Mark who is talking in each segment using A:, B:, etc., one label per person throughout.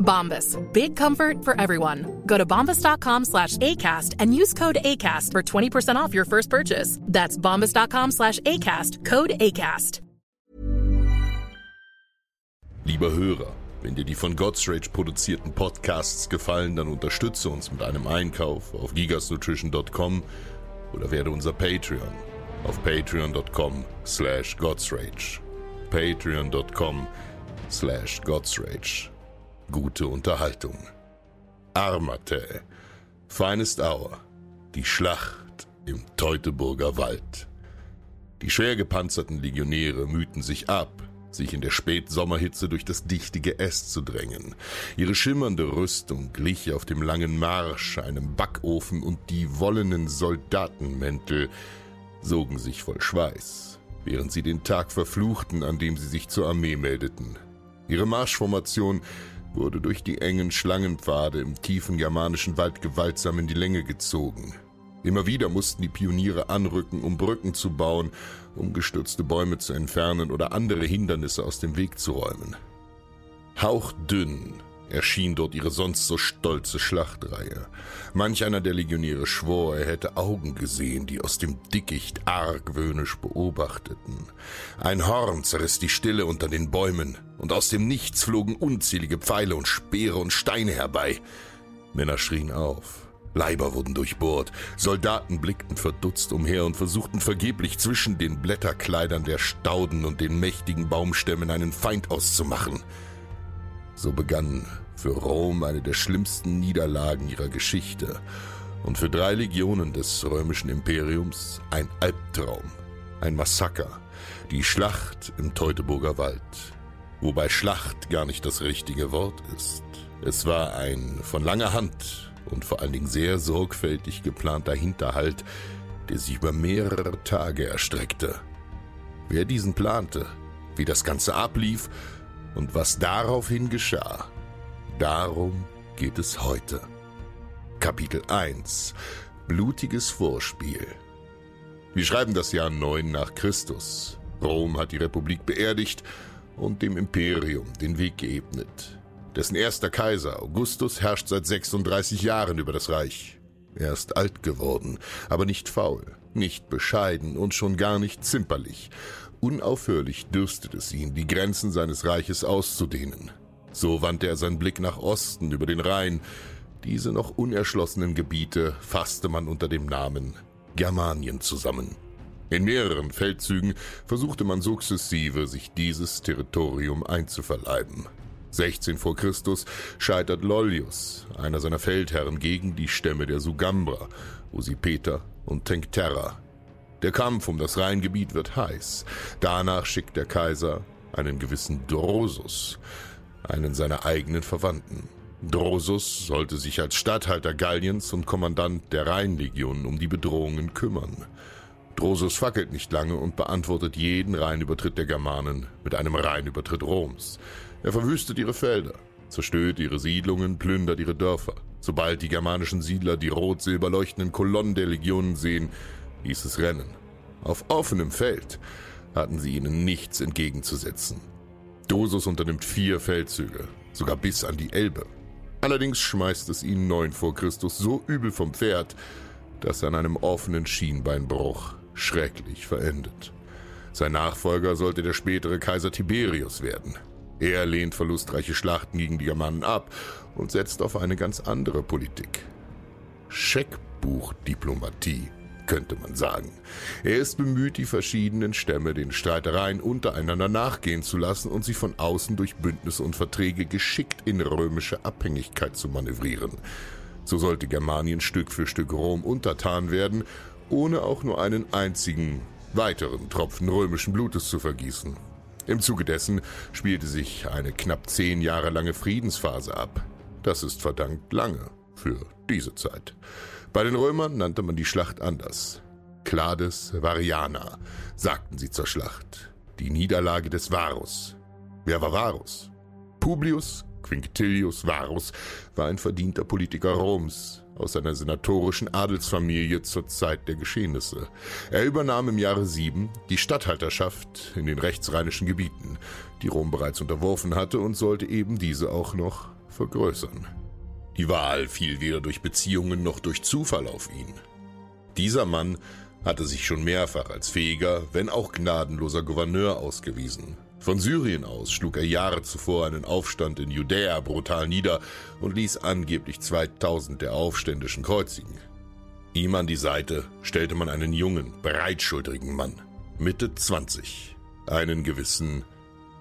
A: Bombas. Big comfort for everyone. Go to bombas.com slash ACAST and use code ACAST for 20% off your first purchase. That's bombas.com slash ACAST. Code ACAST.
B: Lieber Hörer, wenn dir die von God's Rage produzierten Podcasts gefallen, dann unterstütze uns mit einem Einkauf auf gigasnutrition.com oder werde unser Patreon auf patreon.com slash godsrage. Patreon.com slash godsrage. Gute Unterhaltung. Armate. Finest Hour. Die Schlacht im Teutoburger Wald. Die schwer gepanzerten Legionäre mühten sich ab, sich in der Spätsommerhitze durch das dichte Geäst zu drängen. Ihre schimmernde Rüstung glich auf dem langen Marsch einem Backofen und die wollenen Soldatenmäntel sogen sich voll Schweiß, während sie den Tag verfluchten, an dem sie sich zur Armee meldeten. Ihre Marschformation wurde durch die engen Schlangenpfade im tiefen germanischen Wald gewaltsam in die Länge gezogen. Immer wieder mussten die Pioniere anrücken, um Brücken zu bauen, um gestürzte Bäume zu entfernen oder andere Hindernisse aus dem Weg zu räumen. Hauchdünn erschien dort ihre sonst so stolze Schlachtreihe. Manch einer der Legionäre schwor, er hätte Augen gesehen, die aus dem Dickicht argwöhnisch beobachteten. Ein Horn zerriss die Stille unter den Bäumen, und aus dem Nichts flogen unzählige Pfeile und Speere und Steine herbei. Männer schrien auf. Leiber wurden durchbohrt, Soldaten blickten verdutzt umher und versuchten vergeblich zwischen den Blätterkleidern der Stauden und den mächtigen Baumstämmen einen Feind auszumachen. So begann für Rom eine der schlimmsten Niederlagen ihrer Geschichte und für drei Legionen des römischen Imperiums ein Albtraum, ein Massaker, die Schlacht im Teutoburger Wald. Wobei Schlacht gar nicht das richtige Wort ist. Es war ein von langer Hand und vor allen Dingen sehr sorgfältig geplanter Hinterhalt, der sich über mehrere Tage erstreckte. Wer diesen plante, wie das Ganze ablief und was daraufhin geschah, darum geht es heute. Kapitel 1 Blutiges Vorspiel Wir schreiben das Jahr 9 nach Christus. Rom hat die Republik beerdigt und dem Imperium den Weg geebnet. Dessen erster Kaiser, Augustus, herrscht seit 36 Jahren über das Reich. Er ist alt geworden, aber nicht faul, nicht bescheiden und schon gar nicht zimperlich. Unaufhörlich dürstet es ihn, die Grenzen seines Reiches auszudehnen. So wandte er seinen Blick nach Osten über den Rhein. Diese noch unerschlossenen Gebiete fasste man unter dem Namen Germanien zusammen. In mehreren Feldzügen versuchte man sukzessive, sich dieses Territorium einzuverleiben. 16 vor Christus scheitert Lollius, einer seiner Feldherren, gegen die Stämme der Sugambra, Usipeter und Tencterra. Der Kampf um das Rheingebiet wird heiß. Danach schickt der Kaiser einen gewissen Drosus, einen seiner eigenen Verwandten. Drosus sollte sich als Statthalter Galliens und Kommandant der Rheinlegionen um die Bedrohungen kümmern. Drosus fackelt nicht lange und beantwortet jeden Rheinübertritt der Germanen mit einem Rheinübertritt Roms. Er verwüstet ihre Felder, zerstört ihre Siedlungen, plündert ihre Dörfer. Sobald die germanischen Siedler die rot-silber leuchtenden Kolonnen der Legionen sehen, hieß es rennen. Auf offenem Feld hatten sie ihnen nichts entgegenzusetzen. Dosus unternimmt vier Feldzüge, sogar bis an die Elbe. Allerdings schmeißt es ihn 9 vor Christus so übel vom Pferd, dass er an einem offenen Schienbeinbruch schrecklich verendet. Sein Nachfolger sollte der spätere Kaiser Tiberius werden. Er lehnt verlustreiche Schlachten gegen die Germanen ab und setzt auf eine ganz andere Politik. Scheckbuchdiplomatie könnte man sagen. Er ist bemüht, die verschiedenen Stämme den Streitereien untereinander nachgehen zu lassen und sie von außen durch Bündnisse und Verträge geschickt in römische Abhängigkeit zu manövrieren. So sollte Germanien Stück für Stück Rom untertan werden, ohne auch nur einen einzigen weiteren Tropfen römischen Blutes zu vergießen. Im Zuge dessen spielte sich eine knapp zehn Jahre lange Friedensphase ab. Das ist verdammt lange für diese Zeit. Bei den Römern nannte man die Schlacht anders. Clades Variana, sagten sie zur Schlacht. Die Niederlage des Varus. Wer war Varus? Publius Quinctilius Varus war ein verdienter Politiker Roms aus einer senatorischen Adelsfamilie zur Zeit der Geschehnisse. Er übernahm im Jahre 7 die Statthalterschaft in den rechtsrheinischen Gebieten, die Rom bereits unterworfen hatte und sollte eben diese auch noch vergrößern. Die Wahl fiel weder durch Beziehungen noch durch Zufall auf ihn. Dieser Mann hatte sich schon mehrfach als fähiger, wenn auch gnadenloser Gouverneur ausgewiesen. Von Syrien aus schlug er Jahre zuvor einen Aufstand in Judäa brutal nieder und ließ angeblich 2000 der Aufständischen kreuzigen. Ihm an die Seite stellte man einen jungen, breitschultrigen Mann, Mitte 20, einen gewissen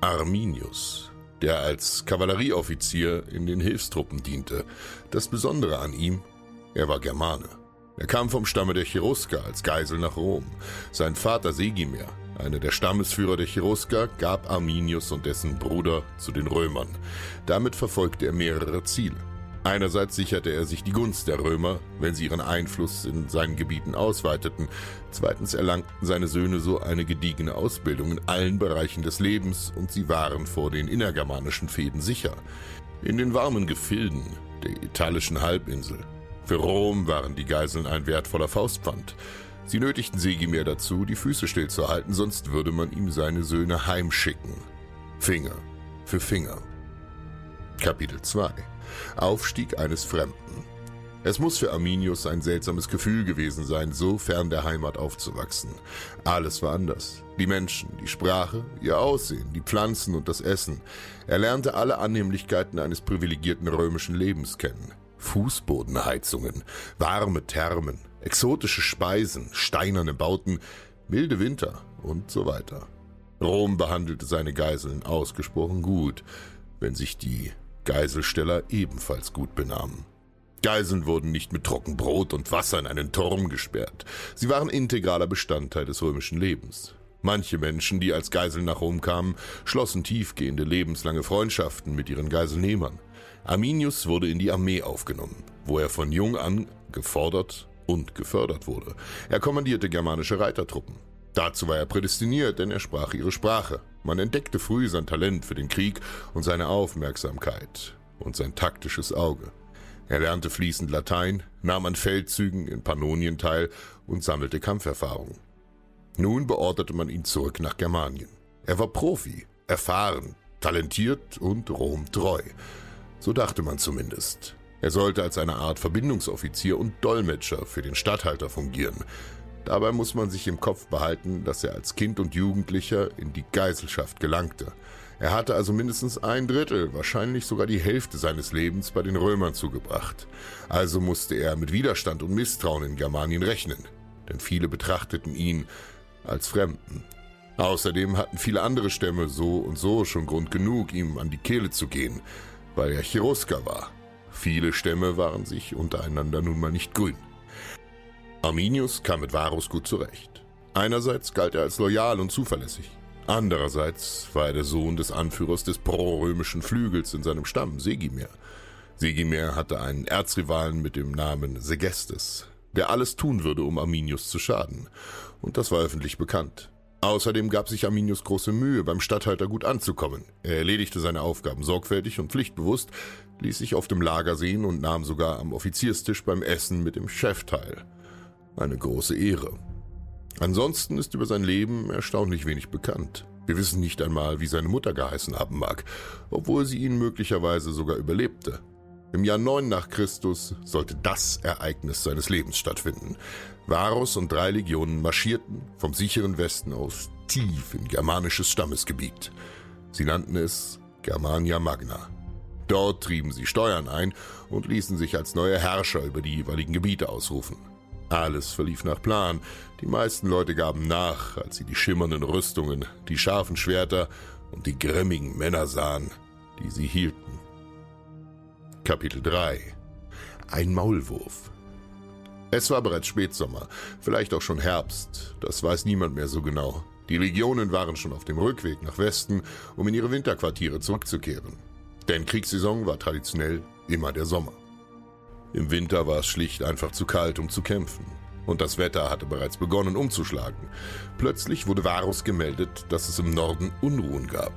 B: Arminius der als Kavallerieoffizier in den Hilfstruppen diente. Das Besondere an ihm, er war Germane. Er kam vom Stamme der Cherusker als Geisel nach Rom. Sein Vater Segimer, einer der Stammesführer der Cherusker, gab Arminius und dessen Bruder zu den Römern. Damit verfolgte er mehrere Ziele. Einerseits sicherte er sich die Gunst der Römer, wenn sie ihren Einfluss in seinen Gebieten ausweiteten. Zweitens erlangten seine Söhne so eine gediegene Ausbildung in allen Bereichen des Lebens und sie waren vor den innergermanischen Fäden sicher. In den warmen Gefilden der italischen Halbinsel. Für Rom waren die Geiseln ein wertvoller Faustpfand. Sie nötigten Segimir dazu, die Füße stillzuhalten, sonst würde man ihm seine Söhne heimschicken. Finger für Finger. Kapitel 2 Aufstieg eines Fremden. Es muss für Arminius ein seltsames Gefühl gewesen sein, so fern der Heimat aufzuwachsen. Alles war anders. Die Menschen, die Sprache, ihr Aussehen, die Pflanzen und das Essen. Er lernte alle Annehmlichkeiten eines privilegierten römischen Lebens kennen. Fußbodenheizungen, warme Thermen, exotische Speisen, steinerne Bauten, wilde Winter und so weiter. Rom behandelte seine Geiseln ausgesprochen gut, wenn sich die Geiselsteller ebenfalls gut benahmen. Geiseln wurden nicht mit Trockenbrot und Wasser in einen Turm gesperrt. Sie waren integraler Bestandteil des römischen Lebens. Manche Menschen, die als Geiseln nach Rom kamen, schlossen tiefgehende lebenslange Freundschaften mit ihren Geiselnehmern. Arminius wurde in die Armee aufgenommen, wo er von jung an gefordert und gefördert wurde. Er kommandierte germanische Reitertruppen. Dazu war er prädestiniert, denn er sprach ihre Sprache. Man entdeckte früh sein Talent für den Krieg und seine Aufmerksamkeit und sein taktisches Auge. Er lernte fließend Latein, nahm an Feldzügen in Pannonien teil und sammelte Kampferfahrung. Nun beorderte man ihn zurück nach Germanien. Er war Profi, erfahren, talentiert und Rom treu. So dachte man zumindest. Er sollte als eine Art Verbindungsoffizier und Dolmetscher für den Statthalter fungieren, Dabei muss man sich im Kopf behalten, dass er als Kind und Jugendlicher in die Geiselschaft gelangte. Er hatte also mindestens ein Drittel, wahrscheinlich sogar die Hälfte seines Lebens bei den Römern zugebracht. Also musste er mit Widerstand und Misstrauen in Germanien rechnen, denn viele betrachteten ihn als Fremden. Außerdem hatten viele andere Stämme so und so schon Grund genug, ihm an die Kehle zu gehen, weil er Cherusker war. Viele Stämme waren sich untereinander nun mal nicht grün. Arminius kam mit Varus gut zurecht. Einerseits galt er als loyal und zuverlässig. Andererseits war er der Sohn des Anführers des prorömischen Flügels in seinem Stamm, Segimir. Segimir hatte einen Erzrivalen mit dem Namen Segestes, der alles tun würde, um Arminius zu schaden. Und das war öffentlich bekannt. Außerdem gab sich Arminius große Mühe, beim Statthalter gut anzukommen. Er erledigte seine Aufgaben sorgfältig und pflichtbewusst, ließ sich auf dem Lager sehen und nahm sogar am Offizierstisch beim Essen mit dem Chef teil. Eine große Ehre. Ansonsten ist über sein Leben erstaunlich wenig bekannt. Wir wissen nicht einmal, wie seine Mutter geheißen haben mag, obwohl sie ihn möglicherweise sogar überlebte. Im Jahr 9 nach Christus sollte das Ereignis seines Lebens stattfinden. Varus und drei Legionen marschierten vom sicheren Westen aus tief in germanisches Stammesgebiet. Sie nannten es Germania Magna. Dort trieben sie Steuern ein und ließen sich als neue Herrscher über die jeweiligen Gebiete ausrufen. Alles verlief nach Plan. Die meisten Leute gaben nach, als sie die schimmernden Rüstungen, die scharfen Schwerter und die grimmigen Männer sahen, die sie hielten. Kapitel 3 Ein Maulwurf Es war bereits Spätsommer, vielleicht auch schon Herbst, das weiß niemand mehr so genau. Die Legionen waren schon auf dem Rückweg nach Westen, um in ihre Winterquartiere zurückzukehren. Denn Kriegssaison war traditionell immer der Sommer. Im Winter war es schlicht einfach zu kalt, um zu kämpfen. Und das Wetter hatte bereits begonnen umzuschlagen. Plötzlich wurde Varus gemeldet, dass es im Norden Unruhen gab.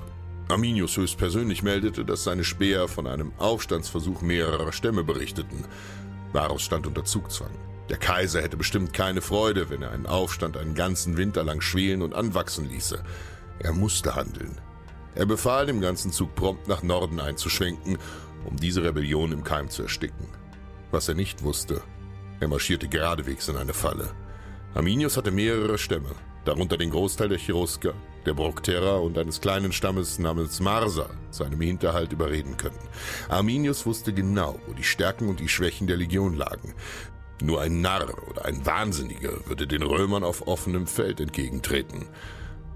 B: Arminius höchstpersönlich meldete, dass seine Späher von einem Aufstandsversuch mehrerer Stämme berichteten. Varus stand unter Zugzwang. Der Kaiser hätte bestimmt keine Freude, wenn er einen Aufstand einen ganzen Winter lang schwelen und anwachsen ließe. Er musste handeln. Er befahl dem ganzen Zug prompt nach Norden einzuschwenken, um diese Rebellion im Keim zu ersticken. Was er nicht wusste, er marschierte geradewegs in eine Falle. Arminius hatte mehrere Stämme, darunter den Großteil der Cherusker, der Brokterer und eines kleinen Stammes namens Marsa zu einem Hinterhalt überreden können. Arminius wusste genau, wo die Stärken und die Schwächen der Legion lagen. Nur ein Narr oder ein Wahnsinniger würde den Römern auf offenem Feld entgegentreten.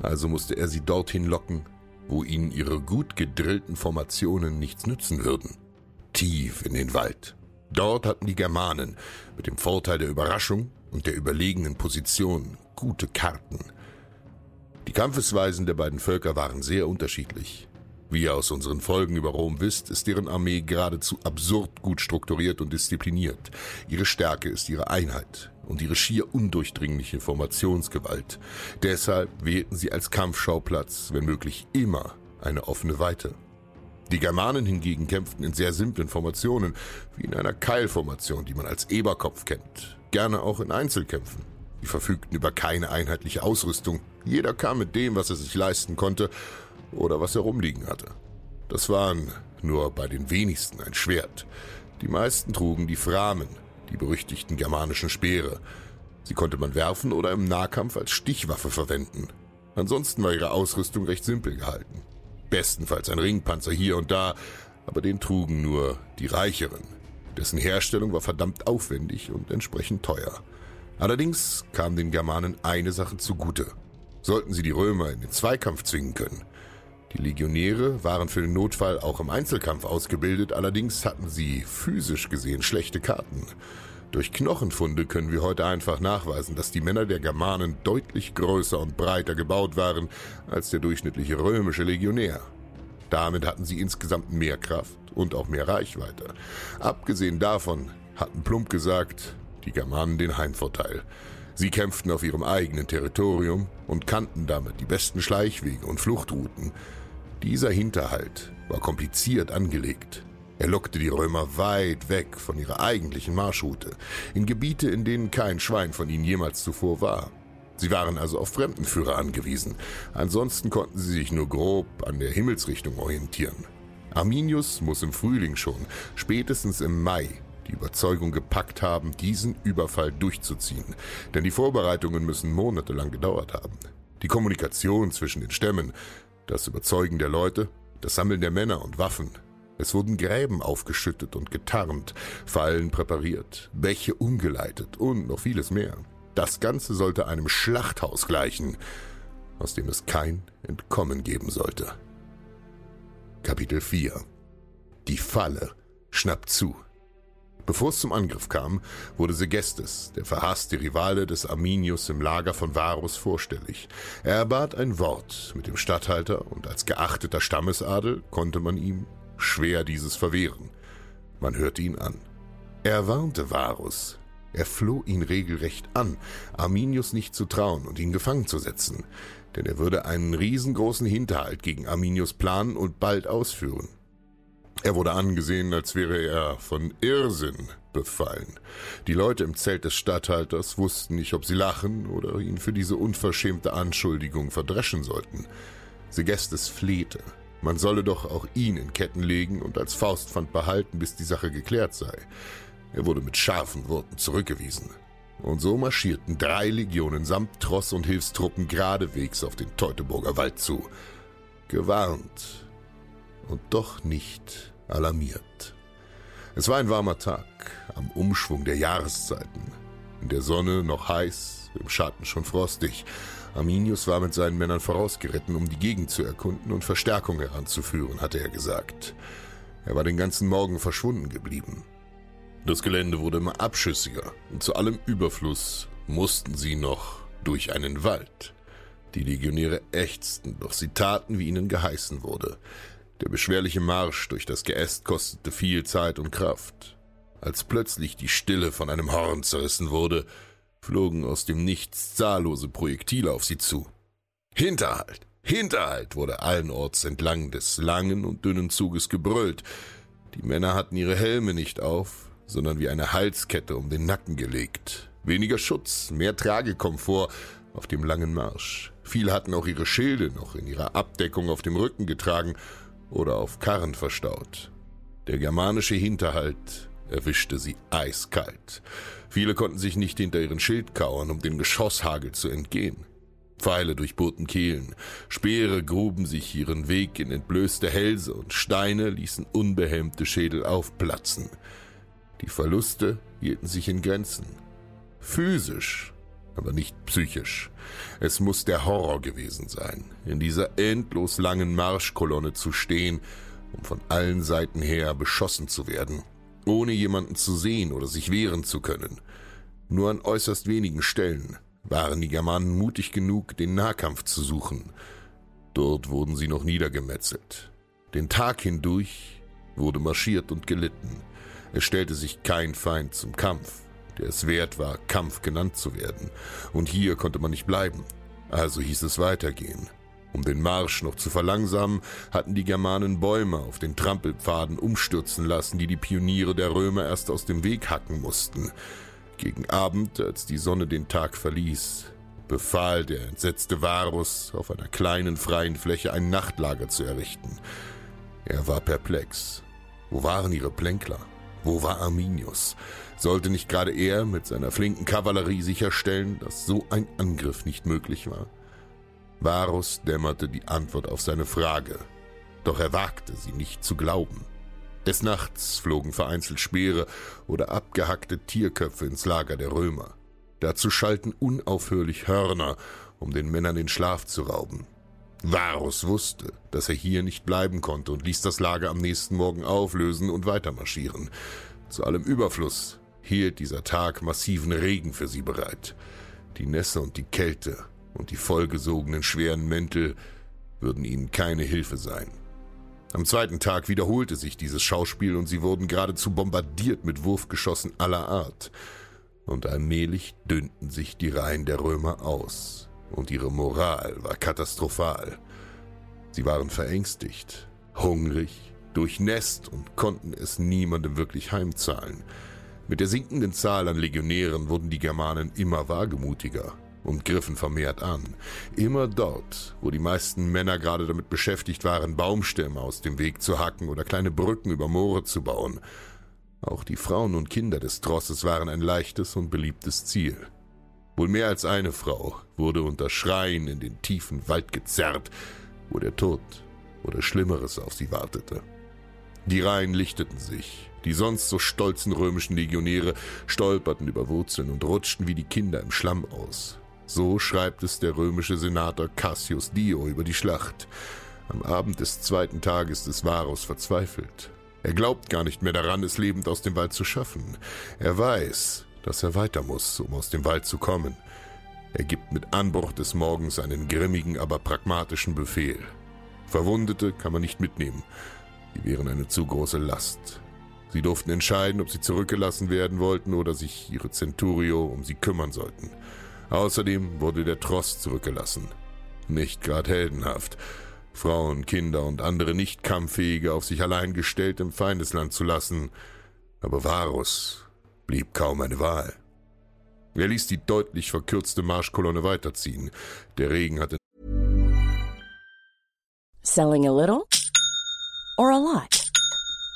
B: Also musste er sie dorthin locken, wo ihnen ihre gut gedrillten Formationen nichts nützen würden. Tief in den Wald. Dort hatten die Germanen mit dem Vorteil der Überraschung und der überlegenen Position gute Karten. Die Kampfesweisen der beiden Völker waren sehr unterschiedlich. Wie ihr aus unseren Folgen über Rom wisst, ist deren Armee geradezu absurd gut strukturiert und diszipliniert. Ihre Stärke ist ihre Einheit und ihre schier undurchdringliche Formationsgewalt. Deshalb wählten sie als Kampfschauplatz, wenn möglich, immer eine offene Weite. Die Germanen hingegen kämpften in sehr simplen Formationen, wie in einer Keilformation, die man als Eberkopf kennt, gerne auch in Einzelkämpfen. Sie verfügten über keine einheitliche Ausrüstung. Jeder kam mit dem, was er sich leisten konnte oder was er rumliegen hatte. Das waren nur bei den wenigsten ein Schwert. Die meisten trugen die Framen, die berüchtigten germanischen Speere. Sie konnte man werfen oder im Nahkampf als Stichwaffe verwenden. Ansonsten war ihre Ausrüstung recht simpel gehalten. Bestenfalls ein Ringpanzer hier und da, aber den trugen nur die Reicheren. Dessen Herstellung war verdammt aufwendig und entsprechend teuer. Allerdings kam den Germanen eine Sache zugute. Sollten sie die Römer in den Zweikampf zwingen können, die Legionäre waren für den Notfall auch im Einzelkampf ausgebildet, allerdings hatten sie physisch gesehen schlechte Karten. Durch Knochenfunde können wir heute einfach nachweisen, dass die Männer der Germanen deutlich größer und breiter gebaut waren als der durchschnittliche römische Legionär. Damit hatten sie insgesamt mehr Kraft und auch mehr Reichweite. Abgesehen davon hatten plump gesagt die Germanen den Heimvorteil. Sie kämpften auf ihrem eigenen Territorium und kannten damit die besten Schleichwege und Fluchtrouten. Dieser Hinterhalt war kompliziert angelegt. Er lockte die Römer weit weg von ihrer eigentlichen Marschroute, in Gebiete, in denen kein Schwein von ihnen jemals zuvor war. Sie waren also auf Fremdenführer angewiesen, ansonsten konnten sie sich nur grob an der Himmelsrichtung orientieren. Arminius muss im Frühling schon, spätestens im Mai, die Überzeugung gepackt haben, diesen Überfall durchzuziehen, denn die Vorbereitungen müssen monatelang gedauert haben. Die Kommunikation zwischen den Stämmen, das Überzeugen der Leute, das Sammeln der Männer und Waffen. Es wurden Gräben aufgeschüttet und getarnt, Fallen präpariert, Bäche umgeleitet und noch vieles mehr. Das Ganze sollte einem Schlachthaus gleichen, aus dem es kein Entkommen geben sollte. Kapitel 4 Die Falle schnappt zu. Bevor es zum Angriff kam, wurde Segestes, der verhasste Rivale des Arminius im Lager von Varus, vorstellig. Er erbat ein Wort mit dem Statthalter und als geachteter Stammesadel konnte man ihm schwer dieses verwehren. Man hörte ihn an. Er warnte Varus. Er floh ihn regelrecht an, Arminius nicht zu trauen und ihn gefangen zu setzen, denn er würde einen riesengroßen Hinterhalt gegen Arminius planen und bald ausführen. Er wurde angesehen, als wäre er von Irrsinn befallen. Die Leute im Zelt des Statthalters wussten nicht, ob sie lachen oder ihn für diese unverschämte Anschuldigung verdreschen sollten. Segestes flehte. Man solle doch auch ihn in Ketten legen und als Faustpfand behalten, bis die Sache geklärt sei. Er wurde mit scharfen Worten zurückgewiesen. Und so marschierten drei Legionen samt Tross und Hilfstruppen geradewegs auf den Teutoburger Wald zu. Gewarnt und doch nicht alarmiert. Es war ein warmer Tag, am Umschwung der Jahreszeiten. In der Sonne noch heiß, im Schatten schon frostig. Arminius war mit seinen Männern vorausgeritten, um die Gegend zu erkunden und Verstärkung heranzuführen, hatte er gesagt. Er war den ganzen Morgen verschwunden geblieben. Das Gelände wurde immer abschüssiger und zu allem Überfluss mussten sie noch durch einen Wald. Die Legionäre ächzten, doch sie taten, wie ihnen geheißen wurde. Der beschwerliche Marsch durch das Geäst kostete viel Zeit und Kraft. Als plötzlich die Stille von einem Horn zerrissen wurde, flogen aus dem Nichts zahllose Projektile auf sie zu. Hinterhalt! Hinterhalt! wurde allenorts entlang des langen und dünnen Zuges gebrüllt. Die Männer hatten ihre Helme nicht auf, sondern wie eine Halskette um den Nacken gelegt. Weniger Schutz, mehr Tragekomfort auf dem langen Marsch. Viele hatten auch ihre Schilde noch in ihrer Abdeckung auf dem Rücken getragen oder auf Karren verstaut. Der germanische Hinterhalt erwischte sie eiskalt. Viele konnten sich nicht hinter ihren Schild kauern, um den Geschosshagel zu entgehen. Pfeile durchbohrten Kehlen, Speere gruben sich ihren Weg in entblößte Hälse und Steine ließen unbehemmte Schädel aufplatzen. Die Verluste hielten sich in Grenzen. Physisch, aber nicht psychisch. Es muss der Horror gewesen sein, in dieser endlos langen Marschkolonne zu stehen, um von allen Seiten her beschossen zu werden, ohne jemanden zu sehen oder sich wehren zu können. Nur an äußerst wenigen Stellen waren die Germanen mutig genug, den Nahkampf zu suchen. Dort wurden sie noch niedergemetzelt. Den Tag hindurch wurde marschiert und gelitten. Es stellte sich kein Feind zum Kampf, der es wert war, Kampf genannt zu werden. Und hier konnte man nicht bleiben. Also hieß es weitergehen. Um den Marsch noch zu verlangsamen, hatten die Germanen Bäume auf den Trampelpfaden umstürzen lassen, die die Pioniere der Römer erst aus dem Weg hacken mussten. Gegen Abend, als die Sonne den Tag verließ, befahl der entsetzte Varus, auf einer kleinen freien Fläche ein Nachtlager zu errichten. Er war perplex. Wo waren ihre Plänkler? Wo war Arminius? Sollte nicht gerade er mit seiner flinken Kavallerie sicherstellen, dass so ein Angriff nicht möglich war? Varus dämmerte die Antwort auf seine Frage, doch er wagte sie nicht zu glauben. Des Nachts flogen vereinzelt Speere oder abgehackte Tierköpfe ins Lager der Römer. Dazu schalten unaufhörlich Hörner, um den Männern den Schlaf zu rauben. Varus wusste, dass er hier nicht bleiben konnte und ließ das Lager am nächsten Morgen auflösen und weitermarschieren. Zu allem Überfluss hielt dieser Tag massiven Regen für sie bereit. Die Nässe und die Kälte und die vollgesogenen schweren Mäntel würden ihnen keine Hilfe sein. Am zweiten Tag wiederholte sich dieses Schauspiel und sie wurden geradezu bombardiert mit Wurfgeschossen aller Art. Und allmählich dünnten sich die Reihen der Römer aus und ihre Moral war katastrophal. Sie waren verängstigt, hungrig, durchnässt und konnten es niemandem wirklich heimzahlen. Mit der sinkenden Zahl an Legionären wurden die Germanen immer wagemutiger und griffen vermehrt an. Immer dort, wo die meisten Männer gerade damit beschäftigt waren, Baumstämme aus dem Weg zu hacken oder kleine Brücken über Moore zu bauen. Auch die Frauen und Kinder des Trosses waren ein leichtes und beliebtes Ziel. Wohl mehr als eine Frau wurde unter Schreien in den tiefen Wald gezerrt, wo der Tod oder Schlimmeres auf sie wartete. Die Reihen lichteten sich. Die sonst so stolzen römischen Legionäre stolperten über Wurzeln und rutschten wie die Kinder im Schlamm aus. So schreibt es der römische Senator Cassius Dio über die Schlacht. Am Abend des zweiten Tages ist Varus verzweifelt. Er glaubt gar nicht mehr daran, es lebend aus dem Wald zu schaffen. Er weiß, dass er weiter muss, um aus dem Wald zu kommen. Er gibt mit Anbruch des Morgens einen grimmigen, aber pragmatischen Befehl. Verwundete kann man nicht mitnehmen. Sie wären eine zu große Last. Sie durften entscheiden, ob sie zurückgelassen werden wollten oder sich ihre Centurio um sie kümmern sollten. Außerdem wurde der Tross zurückgelassen. Nicht grad heldenhaft. Frauen, Kinder und andere nicht kampffähige auf sich allein gestellt im Feindesland zu lassen. Aber Varus blieb kaum eine Wahl. Er ließ die deutlich verkürzte Marschkolonne weiterziehen. Der Regen hatte
C: Selling a little or a lot?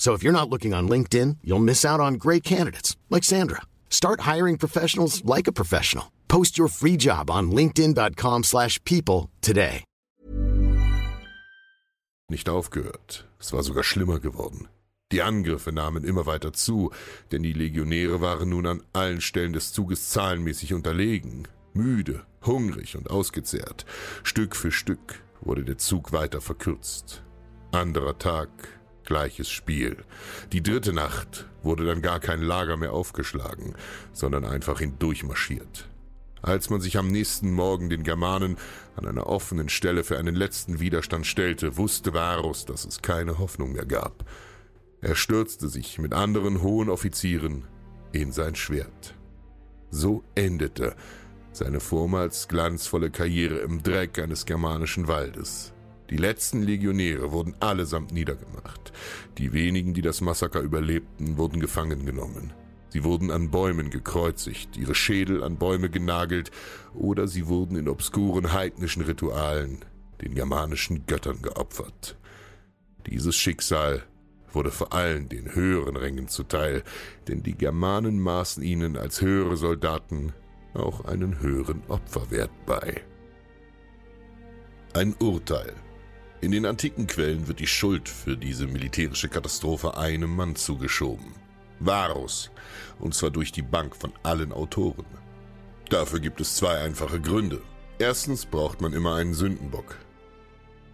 D: So if you're not looking on LinkedIn, you'll miss out on great candidates like Sandra. Start hiring professionals like a professional. Post your free job on linkedin.com/people today.
B: nicht aufgehört. Es war sogar schlimmer geworden. Die Angriffe nahmen immer weiter zu, denn die Legionäre waren nun an allen Stellen des Zuges zahlenmäßig unterlegen, müde, hungrig und ausgezehrt. Stück für Stück wurde der Zug weiter verkürzt. Anderer Tag, gleiches Spiel. Die dritte Nacht wurde dann gar kein Lager mehr aufgeschlagen, sondern einfach hindurchmarschiert. Als man sich am nächsten Morgen den Germanen an einer offenen Stelle für einen letzten Widerstand stellte, wusste Varus, dass es keine Hoffnung mehr gab. Er stürzte sich mit anderen hohen Offizieren in sein Schwert. So endete seine vormals glanzvolle Karriere im Dreck eines germanischen Waldes. Die letzten Legionäre wurden allesamt niedergemacht. Die wenigen, die das Massaker überlebten, wurden gefangen genommen. Sie wurden an Bäumen gekreuzigt, ihre Schädel an Bäume genagelt oder sie wurden in obskuren heidnischen Ritualen den germanischen Göttern geopfert. Dieses Schicksal wurde vor allem den höheren Rängen zuteil, denn die Germanen maßen ihnen als höhere Soldaten auch einen höheren Opferwert bei. Ein Urteil. In den antiken Quellen wird die Schuld für diese militärische Katastrophe einem Mann zugeschoben. Varus, und zwar durch die Bank von allen Autoren. Dafür gibt es zwei einfache Gründe. Erstens braucht man immer einen Sündenbock.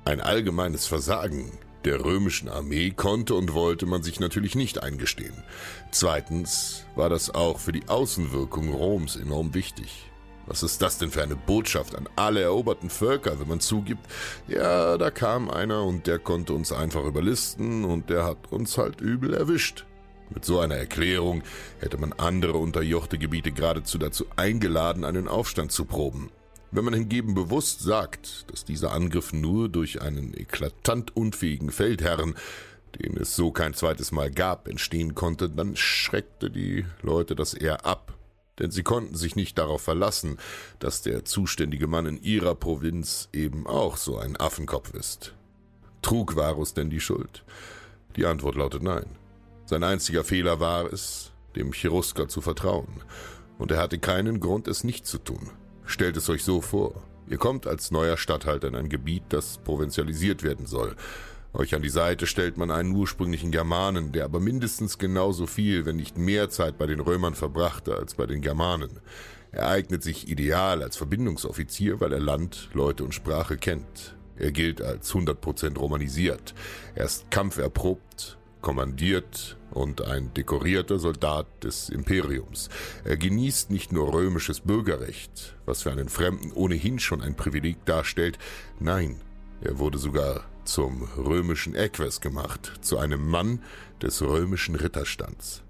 B: Ein allgemeines Versagen der römischen Armee konnte und wollte man sich natürlich nicht eingestehen. Zweitens war das auch für die Außenwirkung Roms enorm wichtig. Was ist das denn für eine Botschaft an alle eroberten Völker, wenn man zugibt, ja, da kam einer und der konnte uns einfach überlisten und der hat uns halt übel erwischt. Mit so einer Erklärung hätte man andere unterjochte Gebiete geradezu dazu eingeladen, einen Aufstand zu proben. Wenn man hingegen bewusst sagt, dass dieser Angriff nur durch einen eklatant unfähigen Feldherrn, den es so kein zweites Mal gab, entstehen konnte, dann schreckte die Leute das eher ab, denn sie konnten sich nicht darauf verlassen, dass der zuständige Mann in ihrer Provinz eben auch so ein Affenkopf ist. Trug Varus denn die Schuld? Die Antwort lautet nein. Sein einziger Fehler war es, dem Cherusker zu vertrauen, und er hatte keinen Grund, es nicht zu tun. Stellt es euch so vor. Ihr kommt als neuer Statthalter in ein Gebiet, das provinzialisiert werden soll. Euch an die Seite stellt man einen ursprünglichen Germanen, der aber mindestens genauso viel, wenn nicht mehr Zeit bei den Römern verbrachte als bei den Germanen. Er eignet sich ideal als Verbindungsoffizier, weil er Land, Leute und Sprache kennt. Er gilt als 100% romanisiert. Er ist kampferprobt, kommandiert und ein dekorierter Soldat des Imperiums. Er genießt nicht nur römisches Bürgerrecht, was für einen Fremden ohnehin schon ein Privileg darstellt, nein, er wurde sogar zum römischen Equus gemacht, zu einem Mann des römischen Ritterstands.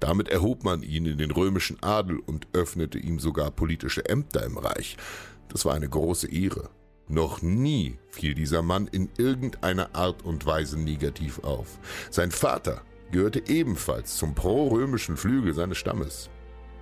B: Damit erhob man ihn in den römischen Adel und öffnete ihm sogar politische Ämter im Reich. Das war eine große Ehre. Noch nie fiel dieser Mann in irgendeiner Art und Weise negativ auf. Sein Vater gehörte ebenfalls zum prorömischen Flügel seines Stammes.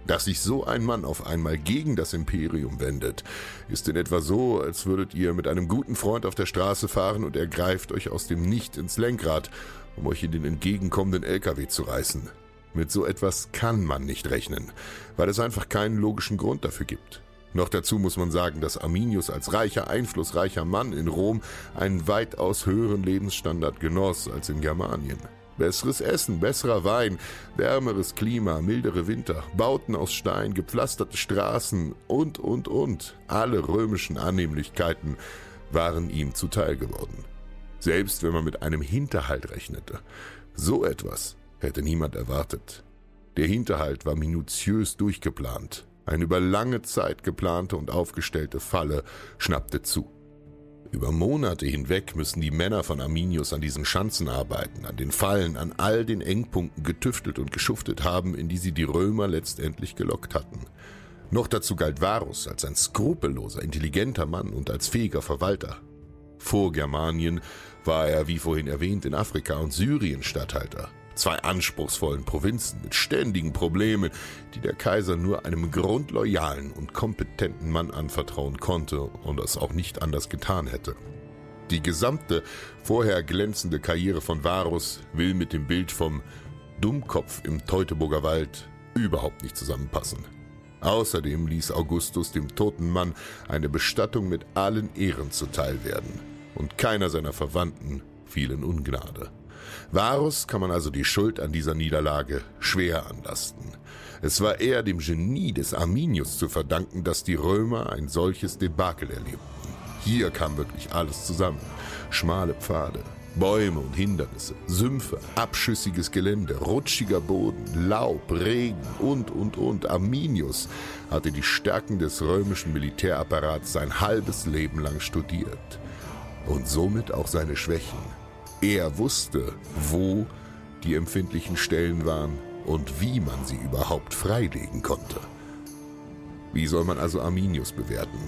B: Dass sich so ein Mann auf einmal gegen das Imperium wendet, ist in etwa so, als würdet ihr mit einem guten Freund auf der Straße fahren und er greift euch aus dem Nicht ins Lenkrad, um euch in den entgegenkommenden LKW zu reißen. Mit so etwas kann man nicht rechnen, weil es einfach keinen logischen Grund dafür gibt. Noch dazu muss man sagen, dass Arminius als reicher, einflussreicher Mann in Rom einen weitaus höheren Lebensstandard genoss als in Germanien. Besseres Essen, besserer Wein, wärmeres Klima, mildere Winter, Bauten aus Stein, gepflasterte Straßen und, und, und. Alle römischen Annehmlichkeiten waren ihm zuteil geworden. Selbst wenn man mit einem Hinterhalt rechnete. So etwas hätte niemand erwartet. Der Hinterhalt war minutiös durchgeplant. Eine über lange Zeit geplante und aufgestellte Falle schnappte zu. Über Monate hinweg müssen die Männer von Arminius an diesen Schanzen arbeiten, an den Fallen, an all den Engpunkten getüftelt und geschuftet haben, in die sie die Römer letztendlich gelockt hatten. Noch dazu galt Varus als ein skrupelloser, intelligenter Mann und als fähiger Verwalter. Vor Germanien war er, wie vorhin erwähnt, in Afrika und Syrien Statthalter zwei anspruchsvollen Provinzen mit ständigen Problemen, die der Kaiser nur einem grundloyalen und kompetenten Mann anvertrauen konnte und es auch nicht anders getan hätte. Die gesamte vorher glänzende Karriere von Varus will mit dem Bild vom Dummkopf im Teutoburger Wald überhaupt nicht zusammenpassen. Außerdem ließ Augustus dem toten Mann eine Bestattung mit allen Ehren zuteil werden, und keiner seiner Verwandten fiel in Ungnade. Varus kann man also die Schuld an dieser Niederlage schwer anlasten. Es war eher dem Genie des Arminius zu verdanken, dass die Römer ein solches Debakel erlebten. Hier kam wirklich alles zusammen. Schmale Pfade, Bäume und Hindernisse, Sümpfe, abschüssiges Gelände, rutschiger Boden, Laub, Regen und, und, und. Arminius hatte die Stärken des römischen Militärapparats sein halbes Leben lang studiert. Und somit auch seine Schwächen. Er wusste, wo die empfindlichen Stellen waren und wie man sie überhaupt freilegen konnte. Wie soll man also Arminius bewerten?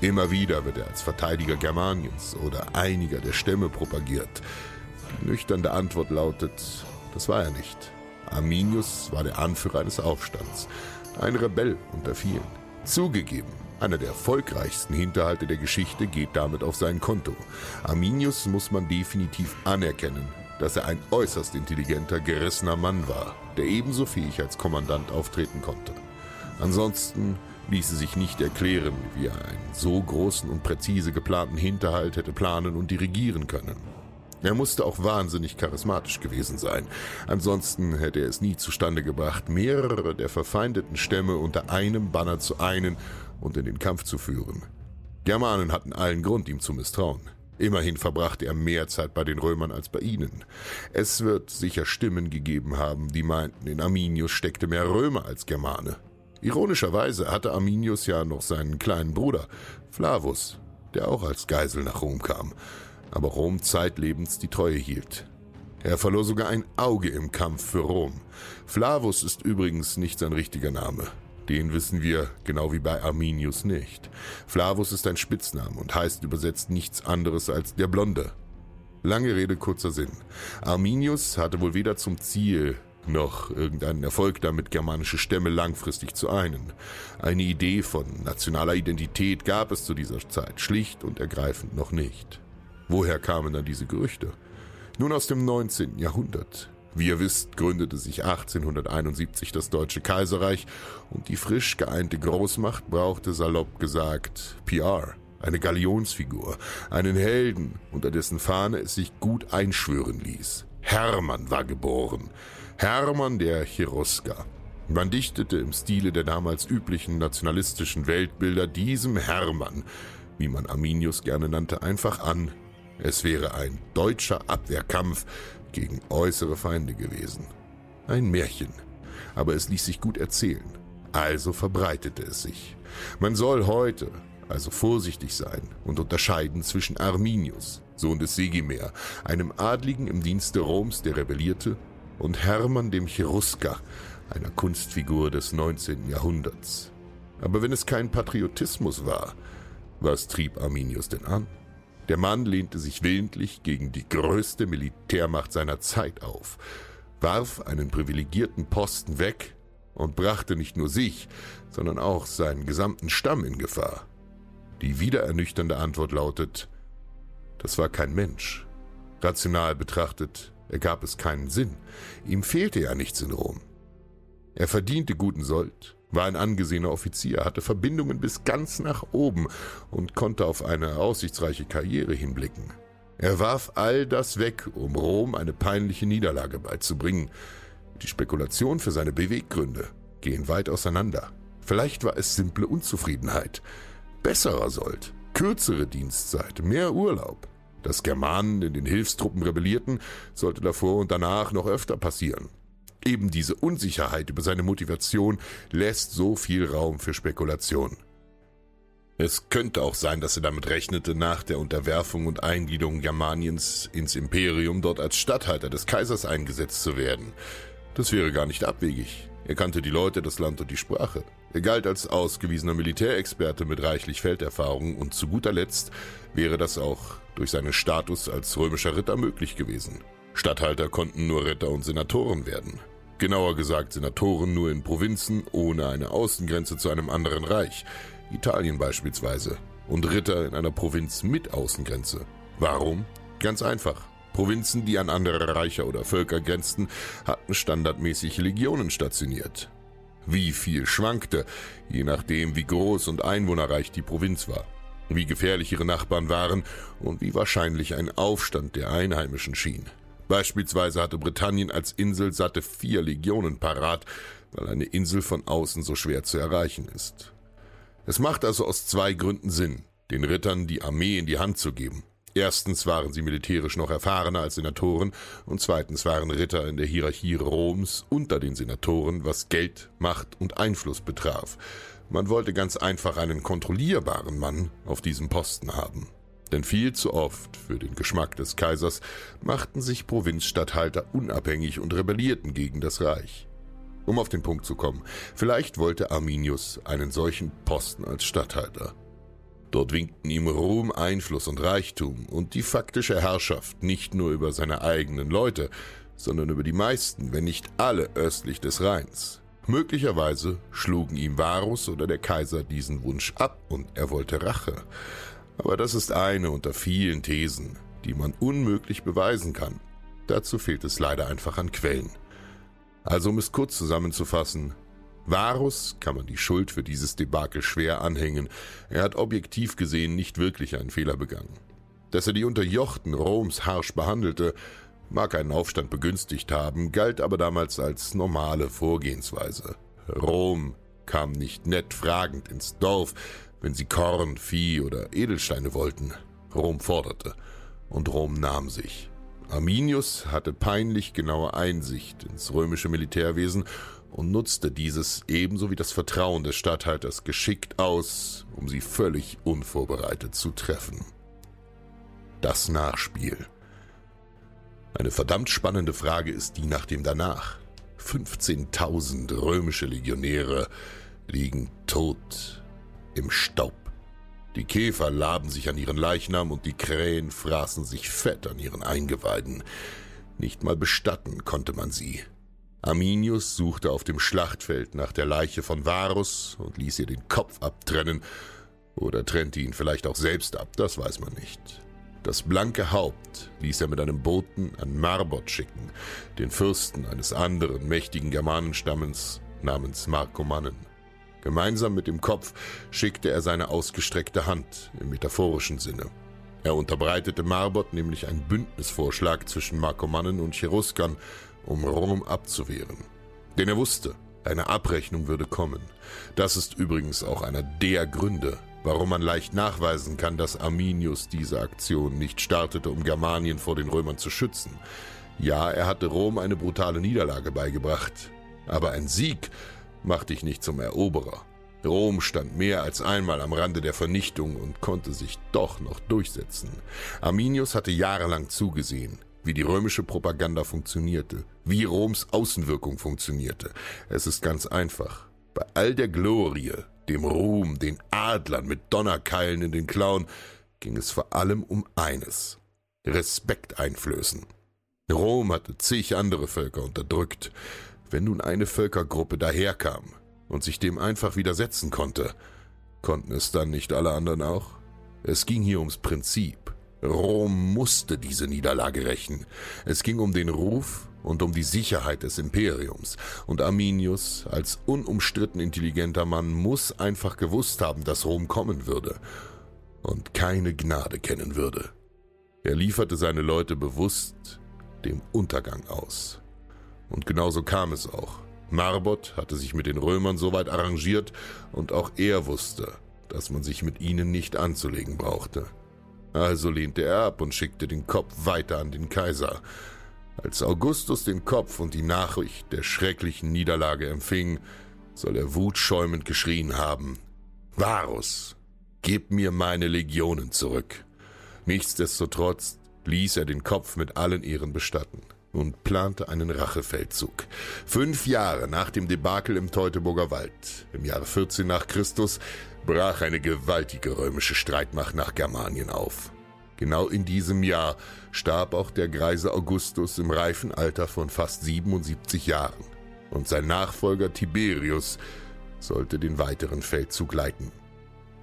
B: Immer wieder wird er als Verteidiger Germaniens oder einiger der Stämme propagiert. Die nüchterne Antwort lautet, das war er nicht. Arminius war der Anführer eines Aufstands, ein Rebell unter vielen. Zugegeben, einer der erfolgreichsten Hinterhalte der Geschichte geht damit auf sein Konto. Arminius muss man definitiv anerkennen, dass er ein äußerst intelligenter, gerissener Mann war, der ebenso fähig als Kommandant auftreten konnte. Ansonsten ließe sich nicht erklären, wie er einen so großen und präzise geplanten Hinterhalt hätte planen und dirigieren können. Er musste auch wahnsinnig charismatisch gewesen sein. Ansonsten hätte er es nie zustande gebracht, mehrere der verfeindeten Stämme unter einem Banner zu einen und in den Kampf zu führen. Germanen hatten allen Grund, ihm zu misstrauen. Immerhin verbrachte er mehr Zeit bei den Römern als bei ihnen. Es wird sicher Stimmen gegeben haben, die meinten, in Arminius steckte mehr Römer als Germane. Ironischerweise hatte Arminius ja noch seinen kleinen Bruder, Flavus, der auch als Geisel nach Rom kam, aber Rom zeitlebens die Treue hielt. Er verlor sogar ein Auge im Kampf für Rom. Flavus ist übrigens nicht sein richtiger Name. Den wissen wir, genau wie bei Arminius, nicht. Flavus ist ein Spitzname und heißt übersetzt nichts anderes als der Blonde. Lange Rede, kurzer Sinn. Arminius hatte wohl weder zum Ziel noch irgendeinen Erfolg damit, germanische Stämme langfristig zu einen. Eine Idee von nationaler Identität gab es zu dieser Zeit schlicht und ergreifend noch nicht. Woher kamen dann diese Gerüchte? Nun aus dem 19. Jahrhundert. Wie ihr wisst, gründete sich 1871 das Deutsche Kaiserreich und die frisch geeinte Großmacht brauchte salopp gesagt PR, eine Galionsfigur, einen Helden, unter dessen Fahne es sich gut einschwören ließ. Hermann war geboren. Hermann der Cherusker. Man dichtete im Stile der damals üblichen nationalistischen Weltbilder diesem Hermann, wie man Arminius gerne nannte, einfach an, es wäre ein deutscher Abwehrkampf gegen äußere Feinde gewesen. Ein Märchen, aber es ließ sich gut erzählen. Also verbreitete es sich. Man soll heute also vorsichtig sein und unterscheiden zwischen Arminius, Sohn des Segimer, einem Adligen im Dienste Roms, der rebellierte, und Hermann dem Cherusker, einer Kunstfigur des 19. Jahrhunderts. Aber wenn es kein Patriotismus war, was trieb Arminius denn an? Der Mann lehnte sich willentlich gegen die größte Militärmacht seiner Zeit auf, warf einen privilegierten Posten weg und brachte nicht nur sich, sondern auch seinen gesamten Stamm in Gefahr. Die wiederernüchternde Antwort lautet, das war kein Mensch. Rational betrachtet ergab es keinen Sinn. Ihm fehlte ja nichts in Rom. Er verdiente guten Sold, war ein angesehener Offizier, hatte Verbindungen bis ganz nach oben und konnte auf eine aussichtsreiche Karriere hinblicken. Er warf all das weg, um Rom eine peinliche Niederlage beizubringen. Die Spekulation für seine Beweggründe gehen weit auseinander. Vielleicht war es simple Unzufriedenheit. Besserer Sold, kürzere Dienstzeit, mehr Urlaub. Dass Germanen in den Hilfstruppen rebellierten, sollte davor und danach noch öfter passieren. Eben diese Unsicherheit über seine Motivation lässt so viel Raum für Spekulation. Es könnte auch sein, dass er damit rechnete, nach der Unterwerfung und Eingliederung Germaniens ins Imperium dort als Statthalter des Kaisers eingesetzt zu werden. Das wäre gar nicht abwegig. Er kannte die Leute, das Land und die Sprache. Er galt als ausgewiesener Militärexperte mit reichlich Felderfahrung und zu guter Letzt wäre das auch durch seinen Status als römischer Ritter möglich gewesen. Statthalter konnten nur Ritter und Senatoren werden. Genauer gesagt Senatoren nur in Provinzen ohne eine Außengrenze zu einem anderen Reich, Italien beispielsweise, und Ritter in einer Provinz mit Außengrenze. Warum? Ganz einfach. Provinzen, die an andere Reiche oder Völker grenzten, hatten standardmäßig Legionen stationiert. Wie viel schwankte, je nachdem, wie groß und einwohnerreich die Provinz war, wie gefährlich ihre Nachbarn waren und wie wahrscheinlich ein Aufstand der Einheimischen schien. Beispielsweise hatte Britannien als Insel satte vier Legionen parat, weil eine Insel von außen so schwer zu erreichen ist. Es macht also aus zwei Gründen Sinn, den Rittern die Armee in die Hand zu geben. Erstens waren sie militärisch noch erfahrener als Senatoren und zweitens waren Ritter in der Hierarchie Roms unter den Senatoren, was Geld, Macht und Einfluss betraf. Man wollte ganz einfach einen kontrollierbaren Mann auf diesem Posten haben. Denn viel zu oft, für den Geschmack des Kaisers, machten sich Provinzstatthalter unabhängig und rebellierten gegen das Reich. Um auf den Punkt zu kommen, vielleicht wollte Arminius einen solchen Posten als Statthalter. Dort winkten ihm Ruhm, Einfluss und Reichtum und die faktische Herrschaft nicht nur über seine eigenen Leute, sondern über die meisten, wenn nicht alle östlich des Rheins. Möglicherweise schlugen ihm Varus oder der Kaiser diesen Wunsch ab und er wollte Rache. Aber das ist eine unter vielen Thesen, die man unmöglich beweisen kann. Dazu fehlt es leider einfach an Quellen. Also um es kurz zusammenzufassen, Varus kann man die Schuld für dieses Debakel schwer anhängen. Er hat objektiv gesehen nicht wirklich einen Fehler begangen. Dass er die Unterjochten Roms harsch behandelte, mag einen Aufstand begünstigt haben, galt aber damals als normale Vorgehensweise. Rom kam nicht nett fragend ins Dorf, wenn sie Korn, Vieh oder Edelsteine wollten. Rom forderte und Rom nahm sich. Arminius hatte peinlich genaue Einsicht ins römische Militärwesen und nutzte dieses ebenso wie das Vertrauen des Statthalters geschickt aus, um sie völlig unvorbereitet zu treffen. Das Nachspiel. Eine verdammt spannende Frage ist die nach dem Danach. 15.000 römische Legionäre liegen tot im Staub. Die Käfer laben sich an ihren Leichnam und die Krähen fraßen sich fett an ihren Eingeweiden. Nicht mal bestatten konnte man sie. Arminius suchte auf dem Schlachtfeld nach der Leiche von Varus und ließ ihr den Kopf abtrennen, oder trennte ihn vielleicht auch selbst ab, das weiß man nicht. Das blanke Haupt ließ er mit einem Boten an Marbot schicken, den Fürsten eines anderen mächtigen Germanenstammens namens Markomannen. Gemeinsam mit dem Kopf schickte er seine ausgestreckte Hand im metaphorischen Sinne. Er unterbreitete Marbot nämlich einen Bündnisvorschlag zwischen Markomannen und Cheruskern, um Rom abzuwehren. Denn er wusste, eine Abrechnung würde kommen. Das ist übrigens auch einer der Gründe, warum man leicht nachweisen kann, dass Arminius diese Aktion nicht startete, um Germanien vor den Römern zu schützen. Ja, er hatte Rom eine brutale Niederlage beigebracht, aber ein Sieg Mach dich nicht zum Eroberer. Rom stand mehr als einmal am Rande der Vernichtung und konnte sich doch noch durchsetzen. Arminius hatte jahrelang zugesehen, wie die römische Propaganda funktionierte, wie Roms Außenwirkung funktionierte. Es ist ganz einfach. Bei all der Glorie, dem Ruhm, den Adlern mit Donnerkeilen in den Klauen, ging es vor allem um eines. Respekt einflößen. Rom hatte zig andere Völker unterdrückt. Wenn nun eine Völkergruppe daherkam und sich dem einfach widersetzen konnte, konnten es dann nicht alle anderen auch? Es ging hier ums Prinzip. Rom musste diese Niederlage rächen. Es ging um den Ruf und um die Sicherheit des Imperiums. Und Arminius, als unumstritten intelligenter Mann, muss einfach gewusst haben, dass Rom kommen würde und keine Gnade kennen würde. Er lieferte seine Leute bewusst dem Untergang aus. Und genauso kam es auch. Marbot hatte sich mit den Römern so weit arrangiert, und auch er wusste, dass man sich mit ihnen nicht anzulegen brauchte. Also lehnte er ab und schickte den Kopf weiter an den Kaiser. Als Augustus den Kopf und die Nachricht der schrecklichen Niederlage empfing, soll er wutschäumend geschrien haben Varus, gib mir meine Legionen zurück. Nichtsdestotrotz ließ er den Kopf mit allen Ehren bestatten und plante einen Rachefeldzug. Fünf Jahre nach dem Debakel im Teutoburger Wald, im Jahre 14 nach Christus, brach eine gewaltige römische Streitmacht nach Germanien auf. Genau in diesem Jahr starb auch der greise Augustus im reifen Alter von fast 77 Jahren, und sein Nachfolger Tiberius sollte den weiteren Feldzug leiten.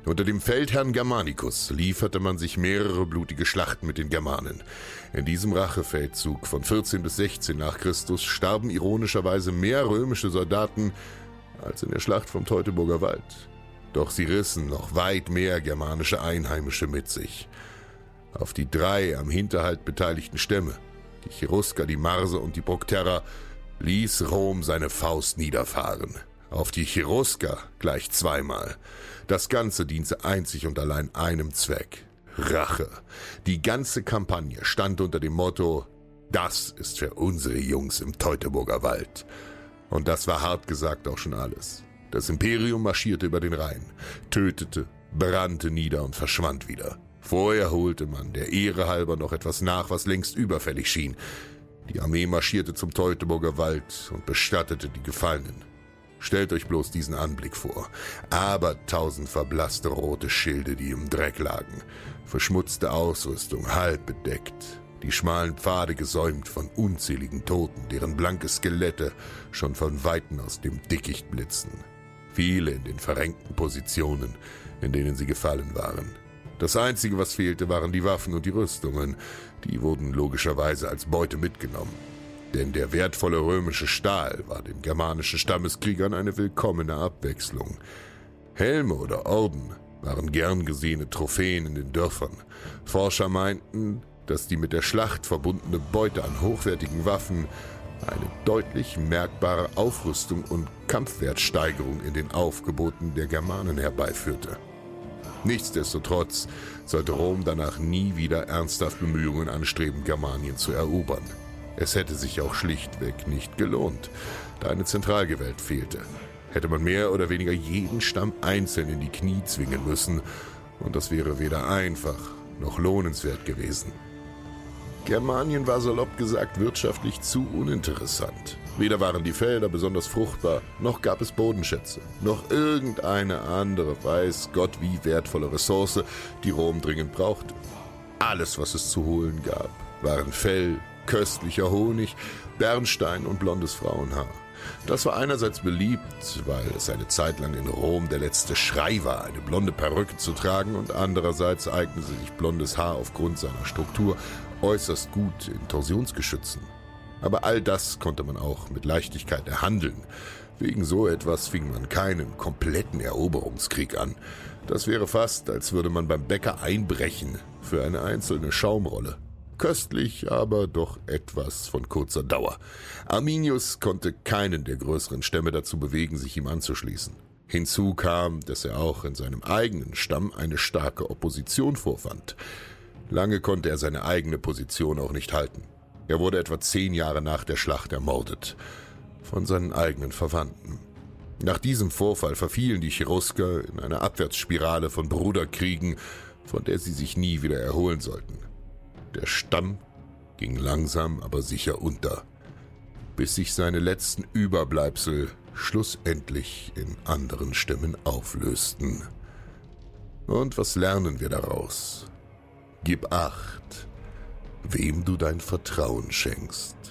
B: Unter dem Feldherrn Germanicus lieferte man sich mehrere blutige Schlachten mit den Germanen. In diesem Rachefeldzug von 14 bis 16 nach Christus starben ironischerweise mehr römische Soldaten als in der Schlacht vom Teutoburger Wald. Doch sie rissen noch weit mehr germanische Einheimische mit sich. Auf die drei am Hinterhalt beteiligten Stämme, die Cherusker, die Marse und die Bructerra, ließ Rom seine Faust niederfahren. Auf die Cherusker gleich zweimal. Das Ganze diente einzig und allein einem Zweck. Rache. Die ganze Kampagne stand unter dem Motto, das ist für unsere Jungs im Teutoburger Wald. Und das war hart gesagt auch schon alles. Das Imperium marschierte über den Rhein, tötete, brannte nieder und verschwand wieder. Vorher holte man der Ehre halber noch etwas nach, was längst überfällig schien. Die Armee marschierte zum Teutoburger Wald und bestattete die Gefallenen. Stellt euch bloß diesen Anblick vor. Aber tausend verblasste rote Schilde, die im Dreck lagen. Verschmutzte Ausrüstung, halb bedeckt. Die schmalen Pfade gesäumt von unzähligen Toten, deren blanke Skelette schon von Weiten aus dem Dickicht blitzten. Viele in den verrenkten Positionen, in denen sie gefallen waren. Das Einzige, was fehlte, waren die Waffen und die Rüstungen. Die wurden logischerweise als Beute mitgenommen denn der wertvolle römische Stahl war den germanischen Stammeskriegern eine willkommene Abwechslung. Helme oder Orden waren gern gesehene Trophäen in den Dörfern. Forscher meinten, dass die mit der Schlacht verbundene Beute an hochwertigen Waffen eine deutlich merkbare Aufrüstung und Kampfwertsteigerung in den Aufgeboten der Germanen herbeiführte. Nichtsdestotrotz sollte Rom danach nie wieder ernsthaft Bemühungen anstreben, Germanien zu erobern. Es hätte sich auch schlichtweg nicht gelohnt, da eine Zentralgewalt fehlte. Hätte man mehr oder weniger jeden Stamm einzeln in die Knie zwingen müssen, und das wäre weder einfach noch lohnenswert gewesen. Germanien war salopp gesagt wirtschaftlich zu uninteressant. Weder waren die Felder besonders fruchtbar, noch gab es Bodenschätze, noch irgendeine andere, weiß Gott wie wertvolle Ressource, die Rom dringend brauchte. Alles, was es zu holen gab, waren Fell, köstlicher Honig, Bernstein und blondes Frauenhaar. Das war einerseits beliebt, weil es eine Zeit lang in Rom der letzte Schrei war, eine blonde Perücke zu tragen, und andererseits eignete sich blondes Haar aufgrund seiner Struktur äußerst gut in Torsionsgeschützen. Aber all das konnte man auch mit Leichtigkeit erhandeln. Wegen so etwas fing man keinen kompletten Eroberungskrieg an. Das wäre fast, als würde man beim Bäcker einbrechen für eine einzelne Schaumrolle. Köstlich, aber doch etwas von kurzer Dauer. Arminius konnte keinen der größeren Stämme dazu bewegen, sich ihm anzuschließen. Hinzu kam, dass er auch in seinem eigenen Stamm eine starke Opposition vorfand. Lange konnte er seine eigene Position auch nicht halten. Er wurde etwa zehn Jahre nach der Schlacht ermordet. Von seinen eigenen Verwandten. Nach diesem Vorfall verfielen die Cherusker in eine Abwärtsspirale von Bruderkriegen, von der sie sich nie wieder erholen sollten. Der Stamm ging langsam aber sicher unter, bis sich seine letzten Überbleibsel schlussendlich in anderen Stämmen auflösten. Und was lernen wir daraus? Gib acht, wem du dein Vertrauen schenkst.